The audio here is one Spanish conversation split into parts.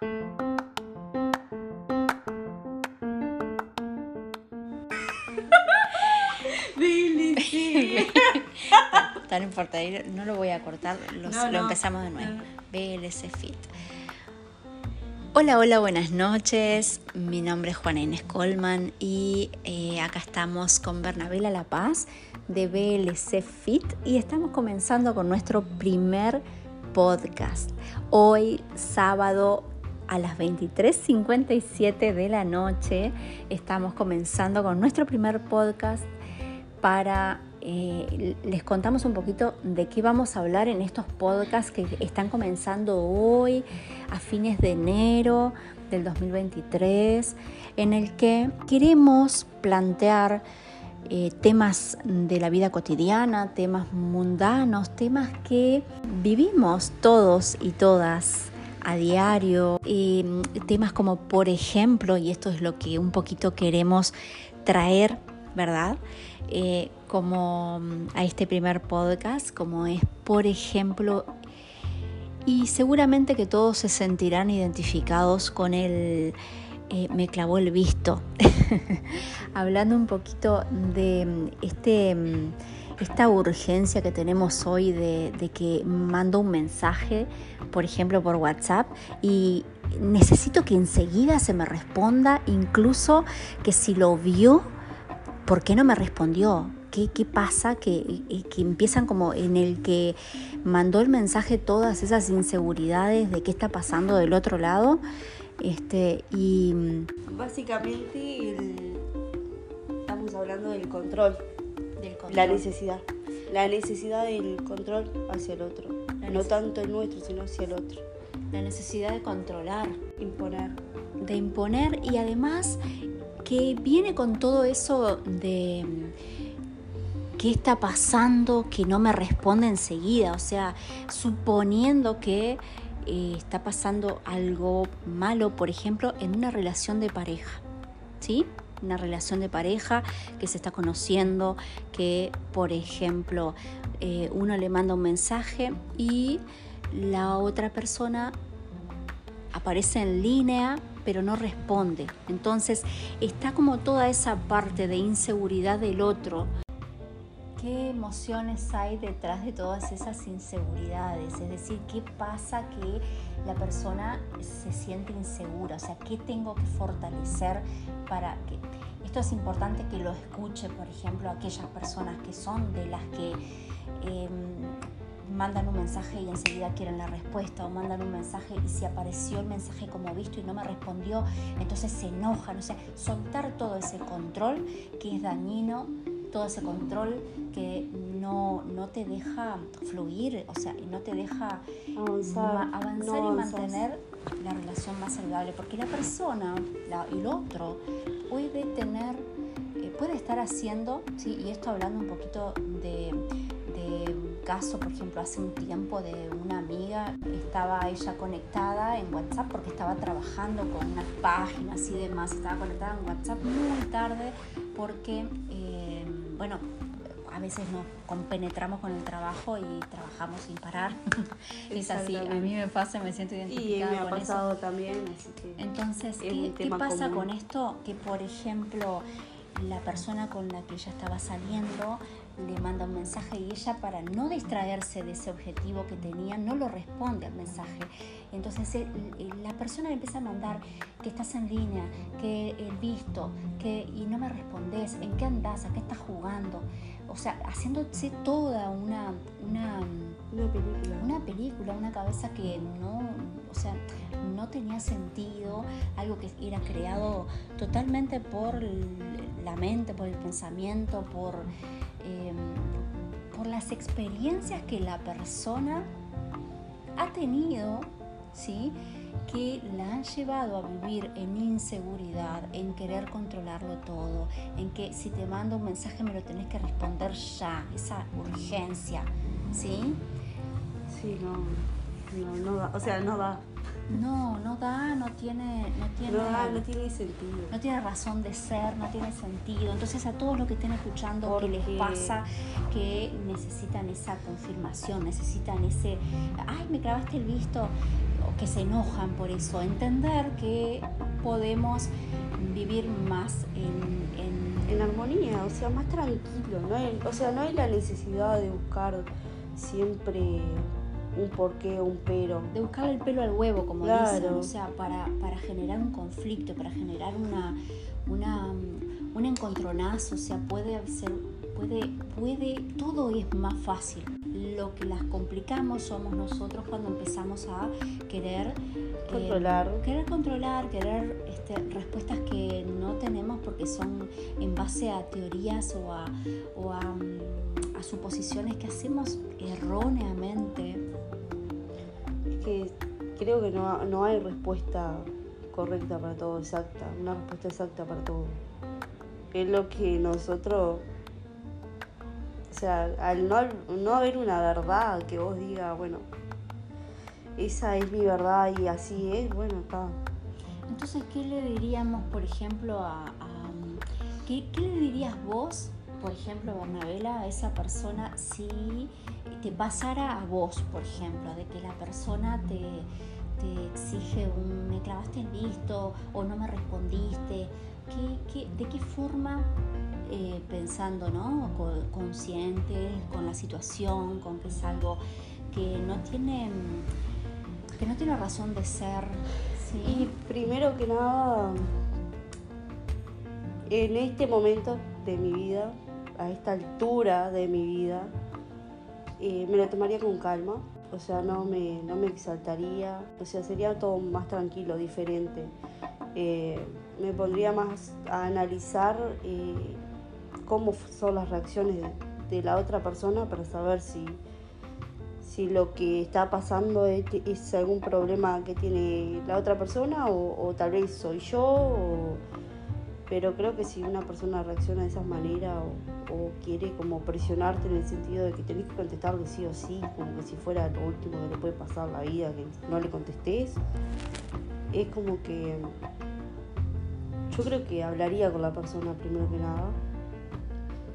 no importa, no lo voy a cortar, lo empezamos de nuevo. BLC Fit. Hola, hola, buenas noches. Mi nombre es Juana Inés Colman y eh, acá estamos con Bernabela La Paz de BLC Fit y estamos comenzando con nuestro primer podcast. Hoy, sábado a las 23.57 de la noche, estamos comenzando con nuestro primer podcast para eh, les contamos un poquito de qué vamos a hablar en estos podcasts que están comenzando hoy, a fines de enero del 2023, en el que queremos plantear eh, temas de la vida cotidiana, temas mundanos, temas que vivimos todos y todas a diario, temas como por ejemplo, y esto es lo que un poquito queremos traer, ¿verdad? Eh, como mm, a este primer podcast, como es, por ejemplo, y seguramente que todos se sentirán identificados con el eh, me clavó el visto, hablando un poquito de mm, este, mm, esta urgencia que tenemos hoy de, de que mando un mensaje, por ejemplo, por WhatsApp y necesito que enseguida se me responda, incluso que si lo vio, ¿por qué no me respondió? ¿Qué, qué pasa? Que, que, empiezan como en el que mandó el mensaje todas esas inseguridades de qué está pasando del otro lado. Este, y básicamente estamos hablando del control, del la necesidad. La necesidad del control hacia el otro. no tanto el nuestro, sino hacia el otro. La necesidad de controlar. Imponer. De imponer y además que viene con todo eso de qué está pasando que no me responde enseguida, o sea, suponiendo que eh, está pasando algo malo, por ejemplo, en una relación de pareja, ¿sí? Una relación de pareja que se está conociendo, que, por ejemplo, eh, uno le manda un mensaje y la otra persona aparece en línea pero no responde. Entonces está como toda esa parte de inseguridad del otro. ¿Qué emociones hay detrás de todas esas inseguridades? Es decir, ¿qué pasa que la persona se siente insegura? O sea, ¿qué tengo que fortalecer para que... Esto es importante que lo escuche, por ejemplo, aquellas personas que son de las que... Em, mandan un mensaje y enseguida quieren la respuesta o mandan un mensaje y si apareció el mensaje como visto y no me respondió, entonces se enojan. O sea, soltar todo ese control que es dañino, todo ese control que no, no te deja fluir, o sea, no te deja avanzar, y mantener la relación más saludable, porque la persona, el otro, puede tener, eh, puede estar haciendo, ¿sí? y esto hablando un poquito de caso, por ejemplo, hace un tiempo de una amiga, estaba ella conectada en WhatsApp porque estaba trabajando con unas páginas y demás, estaba conectada en WhatsApp muy tarde porque, eh, bueno, a veces nos compenetramos con el trabajo y trabajamos sin parar. es así, a mí me pasa, me siento identificada y me ha pasado también. Entonces, ¿qué, ¿qué pasa con esto? Que, por ejemplo, la persona con la que ella estaba saliendo le manda un mensaje y ella para no distraerse de ese objetivo que tenía no lo responde al mensaje. Entonces la persona le empieza a mandar que estás en línea, que el visto, que y no me respondes, en qué andas, a qué estás jugando. O sea, haciéndose toda una, una, una película. Una película, una cabeza que no, o sea, no tenía sentido, algo que era creado totalmente por la mente, por el pensamiento, por Em, por las experiencias que la persona ha tenido, ¿sí? Que la han llevado a vivir en inseguridad, en querer controlarlo todo, en que si te mando un mensaje me lo tenés que responder ya, esa urgencia, ¿sí? Sí, no, no, no da, o sea, no da. No, no da, no tiene, no tiene, no, tiene sentido. No tiene razón de ser, no tiene sentido. Entonces a todos los que estén escuchando que les pasa que necesitan esa confirmación, necesitan ese, ay, me clavaste el visto, que se enojan por eso, entender que podemos vivir más en, en, armonía, o sea, más tranquilo, ¿no? o sea, no hay la necesidad de buscar siempre un porqué o un pero. De buscar el pelo al huevo, como dicen, o sea, para, para generar un conflicto, para generar una, una, un encontronazo, o sea, puede ser, puede, puede, todo es más fácil. Lo que las complicamos somos nosotros cuando empezamos a querer eh, controlar, querer controlar, querer este, respuestas que no tenemos porque son en base a teorías o a, o a, mm, a suposiciones que hacemos erróneamente. Es que creo que no, no hay respuesta correcta para todo, exacta, una respuesta exacta para todo. Es lo que nosotros, sea, al no, no haber una verdad que vos digas, bueno, esa es mi verdad y así es, bueno, está. Entonces, ¿qué le diríamos, por ejemplo, a... ¿qué, ¿qué, le dirías vos, por ejemplo, Bernabela, a esa persona si te pasara a vos, por ejemplo, de que la persona te te exige un me clavaste en visto o no me respondiste? de qué forma, eh, pensando, ¿no? consciente con la situación, con que es algo que no tiene, que no tiene razón de ser? Y primero que nada, en este momento de mi vida, a esta altura de mi vida, eh, me lo tomaría con calma o sea, no me, no me exaltaría, o sea, sería todo más tranquilo, diferente. Eh, me pondría más a analizar cómo son las reacciones de, la otra persona para saber si, si lo que está pasando es, algún problema que tiene la otra persona o, tal vez soy yo. pero creo que si una persona reacciona de esa manera o quiere como presionarte en el sentido de que tenés que contestarle sí o sí, como que si fuera lo último que le puede pasar la vida, que no le contestes, es como que yo creo que hablaría con la persona primero que nada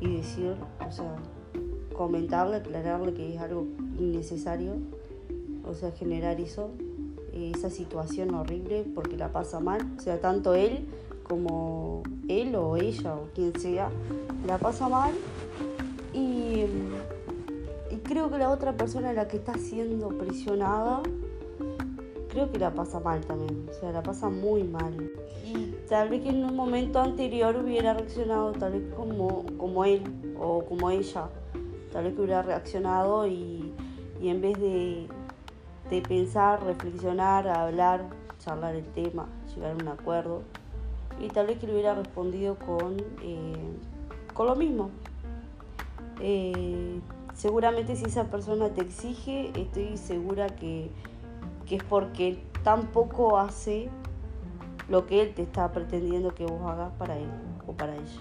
y decir, o sea, comentarle, aclararle que es algo innecesario, o sea, generar eso, esa situación horrible porque la pasa mal, o sea, tanto él como él o ella o quien sea la pasa mal y, creo que la otra persona la que está siendo presionada creo que la pasa mal también, o sea, la pasa muy mal. Y tal vez que en un momento anterior hubiera reaccionado tal vez como, como él o como ella, tal vez que hubiera reaccionado y, en vez de, de pensar, reflexionar, hablar, charlar el tema, llegar a un acuerdo, y tal vez que le hubiera respondido con, eh, con lo mismo. Eh, seguramente si esa persona te exige, estoy segura que, es porque tampoco hace lo que él te está pretendiendo que vos hagas para él o para ella.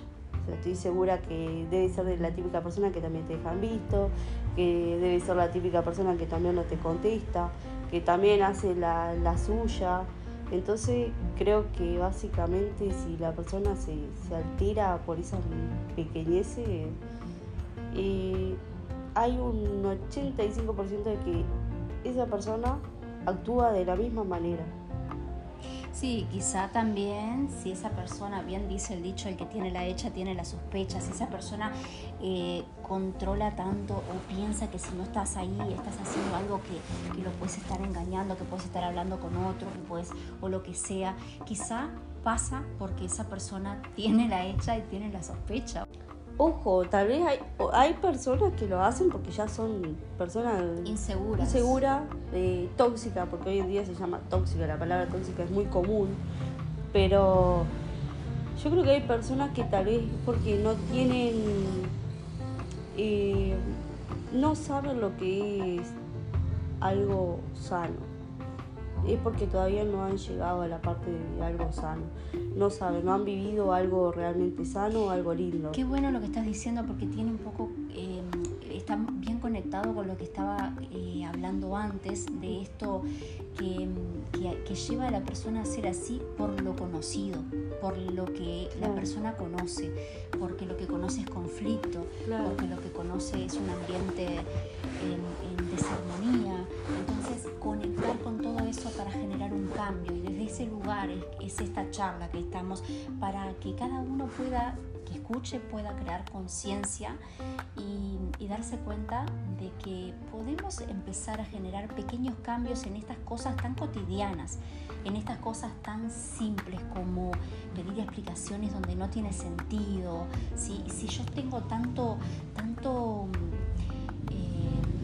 estoy segura que debe ser la típica persona que también te dejan visto, que debe ser la típica persona que también no te contesta, que también hace la, la suya, entonces creo que básicamente si la persona se, altera por esas pequeñeces, eh, hay un 85% de que esa persona actúa de la misma manera. Sí, quizá también si esa persona, bien dice el dicho, el que tiene la hecha tiene la sospecha, si esa persona eh, controla tanto o piensa que si no estás ahí estás haciendo algo que, lo puedes estar engañando, que puedes estar hablando con otro, que puedes, o lo que sea, quizá pasa porque esa persona tiene la hecha y tiene la sospecha. Ojo, tal vez hay, hay personas que lo hacen porque ya son personas inseguras. Insegura, eh, tóxica, porque hoy en día se llama tóxica, la palabra tóxica es muy común, pero yo creo que hay personas que tal vez porque no tienen, eh, no saben lo que es algo sano es porque todavía no han llegado a la parte de algo sano. No saben, no han vivido algo realmente sano, algo lindo. Qué bueno lo que estás diciendo porque tiene un poco, eh, está bien conectado con lo que estaba eh, hablando antes de esto que, que, lleva a la persona a ser así por lo conocido, por lo que la persona conoce, porque lo que conoce es conflicto, porque lo que conoce es un ambiente en, en desarmonía. Entonces, conectar con todo eso cambio y desde ese lugar es, esta charla que estamos para que cada uno pueda que escuche pueda crear conciencia y, y, darse cuenta de que podemos empezar a generar pequeños cambios en estas cosas tan cotidianas, en estas cosas tan simples como pedir explicaciones donde no tiene sentido. Si, si yo tengo tanto, tanto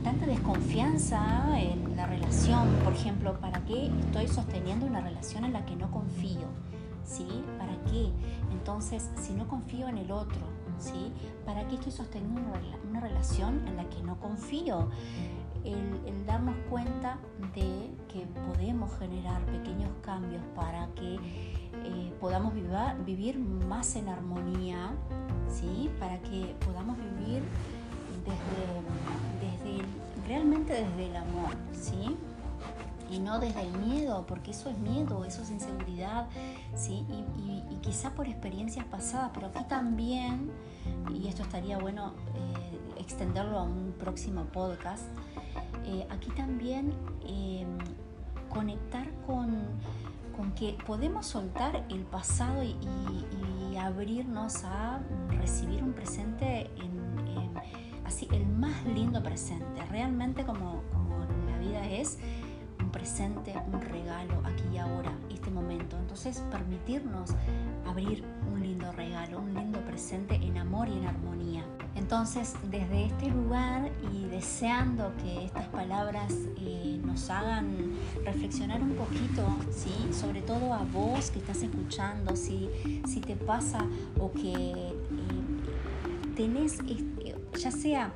tanta desconfianza en la relación, por ejemplo, ¿para qué estoy sosteniendo una relación en la que no confío? ¿Sí? ¿Para qué? Entonces, si no confío en el otro, ¿sí? ¿Para qué estoy sosteniendo una, relación en la que no confío? El, darnos cuenta de que podemos generar pequeños cambios para que eh, podamos vivir más en armonía, ¿sí? para que podamos vivir desde, desde realmente desde el amor, ¿sí? Y no desde el miedo, porque eso es miedo, eso es inseguridad, ¿sí? Y, quizá por experiencias pasadas, pero aquí también, y esto estaría bueno eh, extenderlo a un próximo podcast, eh, aquí también em, conectar con, con que podemos soltar el pasado y, abrirnos a recibir un presente en así el más lindo presente, realmente como, como la vida es presente, un regalo aquí y ahora, este momento. Entonces permitirnos abrir un lindo regalo, un lindo presente en amor y en armonía. Entonces, desde este lugar y deseando que estas palabras eh, nos hagan reflexionar un poquito, ¿sí? sobre todo a vos que estás escuchando, si, si te pasa o que eh, tenés ya sea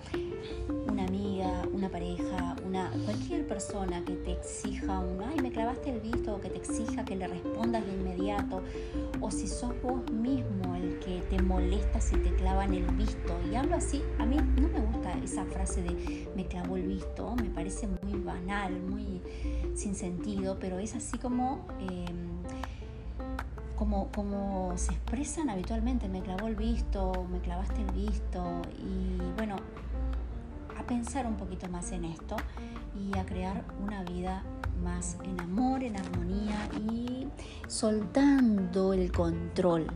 una amiga, una pareja, una, cualquier persona que te exija un, ay, me clavaste el visto, o que te exija que le respondas de inmediato, o si sos vos mismo el que te molesta si te clavan el visto. Y hablo así, a mí no me gusta esa frase de me clavó el visto, me parece muy banal, muy sin sentido, pero es así como... Em, como, como se expresan habitualmente, me clavó el visto, me clavaste el visto, y bueno, pensar un poquito más en esto y a crear una vida más en amor, en armonía y soltando el control.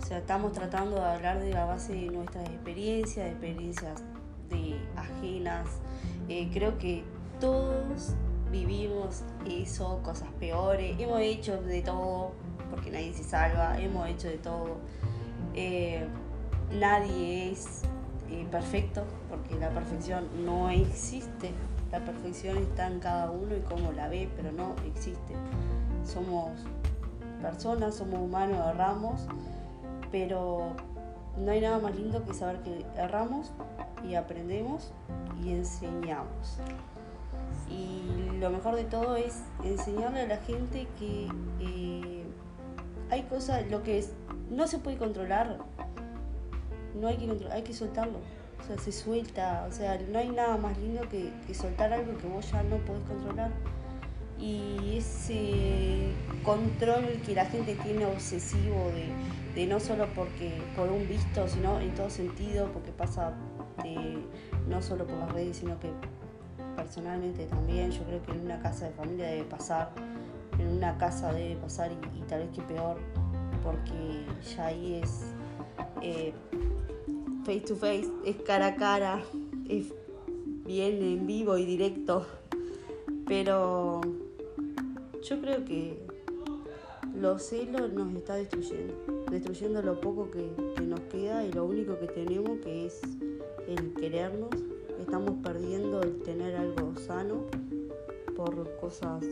O sea, estamos tratando de hablar de la base de nuestras experiencias, de experiencias de ajenas. Eh, creo que todos vivimos eso, cosas peores, hemos hecho de todo, porque nadie se salva, hemos hecho de todo. Eh, nadie es perfecto, porque la perfección no existe. La perfección está en cada uno y cómo la ve, pero no existe. Somos personas, somos humanos, erramos, pero no hay nada más lindo que saber que erramos y aprendemos y enseñamos. Y lo mejor de todo es enseñarle a la gente que eh, hay cosas, lo que es, no se puede controlar, no hay que hay que soltarlo. O sea, se suelta, o sea, no hay nada más lindo que, soltar algo que vos ya no podés controlar. Y ese control que la gente tiene obsesivo de, no solo porque por un visto, sino en todo sentido, porque pasa no solo por las redes, sino que personalmente también, yo creo que en una casa de familia debe pasar en una casa debe pasar y, tal vez que peor, porque ya ahí es eh, face to face, es cara a cara, es bien en vivo y directo. Pero yo creo que los celos nos está destruyendo, destruyendo lo poco que, que nos queda y lo único que tenemos que es el querernos. Estamos perdiendo el tener algo sano por cosas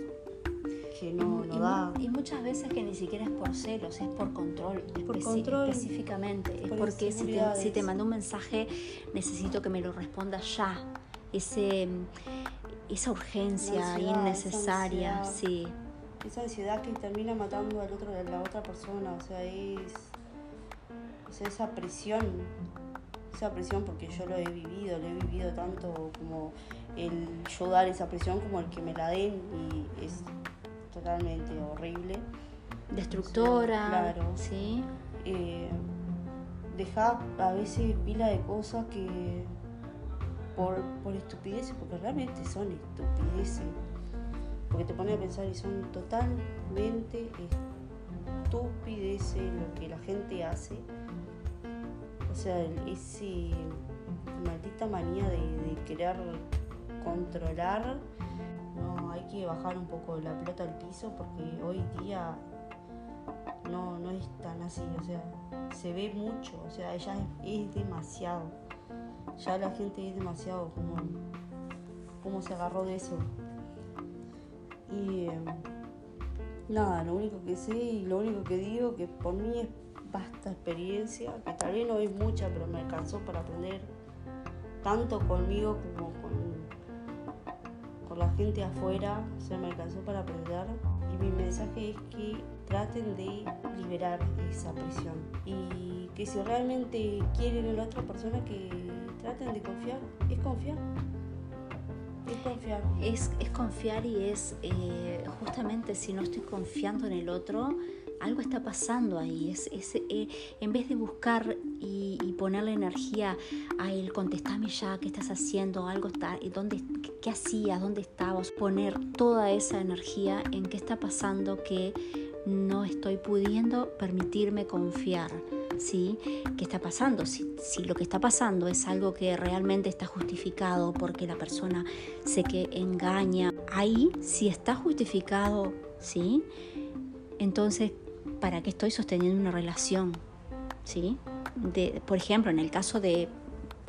que no, y, da. Y muchas veces que ni siquiera es por celos, es por control, por control específicamente. es porque si te, si te mando un mensaje necesito que me lo respondas ya. Ese, esa urgencia innecesaria, esa sí. Esa ansiedad que termina matando al otro, a la otra persona, o sea, es, esa presión esa presión porque yo lo he vivido, lo he vivido tanto como el yo dar esa presión como el que me la den y es totalmente horrible. Destructora. claro. Sí. Eh, deja a veces pila de cosas que por, por estupideces, porque realmente son estupideces. porque te pone a pensar y son totalmente estúpides lo que la gente hace. O sea, ese maldita manía de, de querer controlar. Hay que bajar un poco la pelota al piso porque hoy día no, no es tan así, o sea, se ve mucho, o sea, ya es, demasiado. Ya la gente es demasiado como, como se agarró de eso. Y em, nada, lo único que sé y lo único que digo que por mí es vasta experiencia, que tal vez no es mucha, pero me alcanzó para aprender tanto conmigo como con, con la gente afuera, o sea, me alcanzó para aprender. Y mi mensaje es que traten de liberar esa presión y que si realmente quieren a la otra persona que traten de confiar, es confiar. Es confiar. Es, confiar y es eh, justamente si no estoy confiando en el otro, algo está pasando ahí. Es, eh, en vez de buscar y, y, ponerle energía a él, contestame ya, ¿qué estás haciendo? Algo está, ¿dónde, qué, hacías? ¿Dónde estabas? Poner toda esa energía en qué está pasando que no estoy pudiendo permitirme confiar. ¿Sí? ¿Qué está pasando? Si, lo que está pasando es algo que realmente está justificado porque la persona sé que engaña, ahí si está justificado, ¿sí? Entonces, ¿para qué estoy sosteniendo una relación? ¿Sí? De, por ejemplo, en el caso de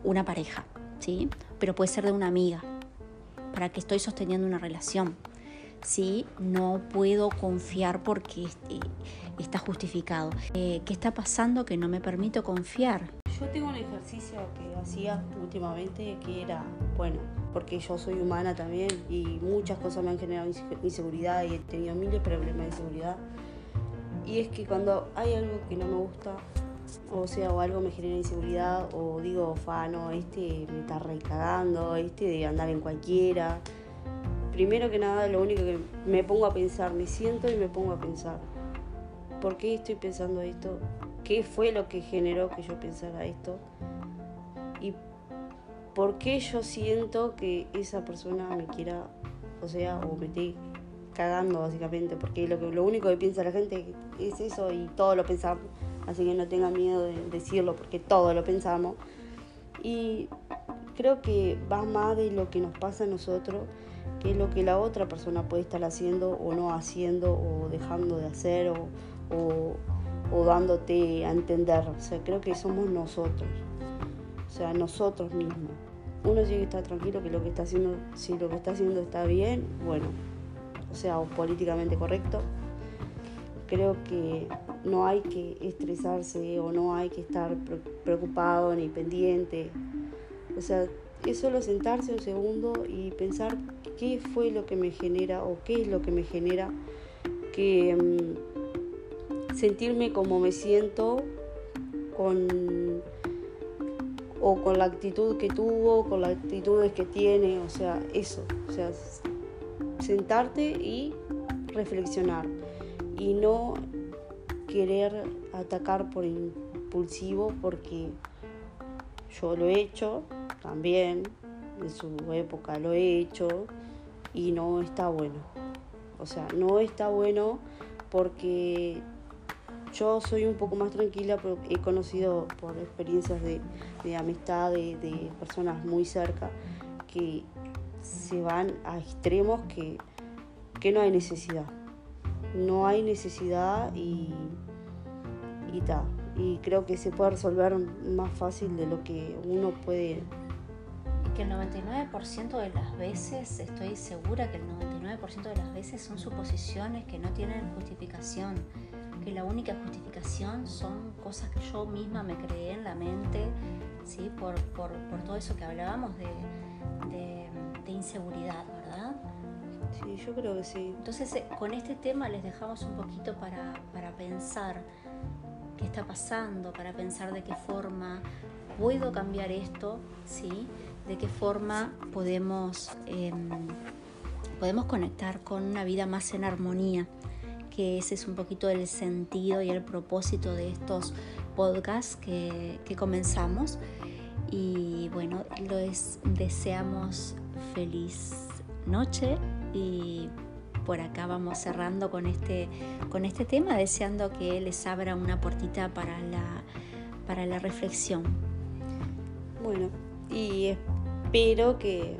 una pareja, ¿sí? Pero puede ser de una amiga. ¿Para qué estoy sosteniendo una relación? ¿sí? No puedo confiar porque eh, está justificado. Eh, ¿Qué está pasando que no me permito confiar? Yo tengo un ejercicio que hacía últimamente que era, bueno, porque yo soy humana también y muchas cosas me han generado inseguridad y he tenido miles de problemas de inseguridad. Y es que cuando hay algo que no me gusta, o sea, o algo me genera inseguridad, o digo, fa, no, este me está recagando, este de andar en cualquiera, primero que nada, lo único que me pongo a pensar, me siento y me pongo a pensar, ¿por qué estoy pensando esto? ¿Qué fue lo que generó que yo pensara esto? ¿Y por qué yo siento que esa persona me quiera, o sea, o me esté cagando básicamente? Porque lo, único que piensa la gente es eso y todo lo pensamos, así que no tengan miedo de decirlo porque todo lo pensamos. Y creo que va más de lo que nos pasa a nosotros qué es lo que la otra persona puede estar haciendo o no haciendo o dejando de hacer o, dándote a entender. O sea, creo que somos nosotros, o sea, nosotros mismos. Uno tiene que estar tranquilo que lo que está haciendo, si lo que está haciendo está bien, bueno, o sea, o políticamente correcto. Creo que no hay que estresarse o no hay que estar preocupado ni pendiente. O sea, es solo sentarse un segundo y pensar qué fue lo que me genera o qué es lo que me genera que mm, sentirme como me siento con o con la actitud que tuvo, con las actitudes que tiene, o sea, eso, o sea, sentarte y reflexionar y no querer atacar por impulsivo porque yo lo he hecho también, de su época lo he hecho y no está bueno. O sea, no está bueno porque yo soy un poco más tranquila, pero he conocido por experiencias de, amistad de, de, personas muy cerca que se van a extremos que, que no hay necesidad. No hay necesidad y, y tal y creo que se puede resolver más fácil de lo que uno puede. Y que el 99% de las veces, estoy segura que el 99% de las veces son suposiciones que no tienen justificación, que la única justificación son cosas que yo misma me creé en la mente, ¿sí? por, por, por todo eso que hablábamos de, de, inseguridad. Sí, yo creo que sí. Entonces, eh, con este tema les dejamos un poquito para, para pensar qué está pasando, para pensar de qué forma puedo cambiar esto, ¿sí? De qué forma podemos, em, podemos conectar con una vida más en armonía, que ese es un poquito el sentido y el propósito de estos podcasts que, que comenzamos. Y bueno, les deseamos feliz noche y por acá vamos cerrando con este, con este tema, deseando que les abra una puertita para la, para la reflexión. Bueno, y espero que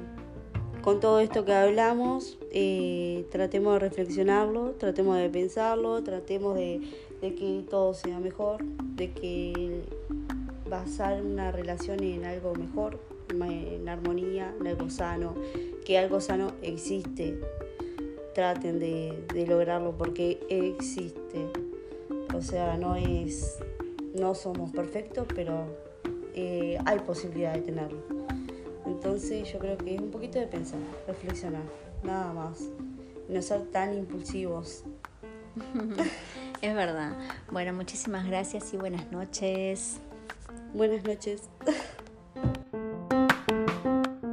con todo esto que hablamos eh, tratemos de reflexionarlo, tratemos de pensarlo, tratemos de, de que todo sea mejor, de que basar una relación en algo mejor, en armonía, en algo sano, que algo sano existe. Traten de, lograrlo porque existe. O sea, no es. No somos perfectos, pero eh, hay posibilidad de tenerlo. Entonces yo creo que es un poquito de pensar, reflexionar, nada más. No ser tan impulsivos. es verdad. Bueno, muchísimas gracias y buenas noches. Buenas noches.